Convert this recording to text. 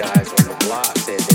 guys on the block said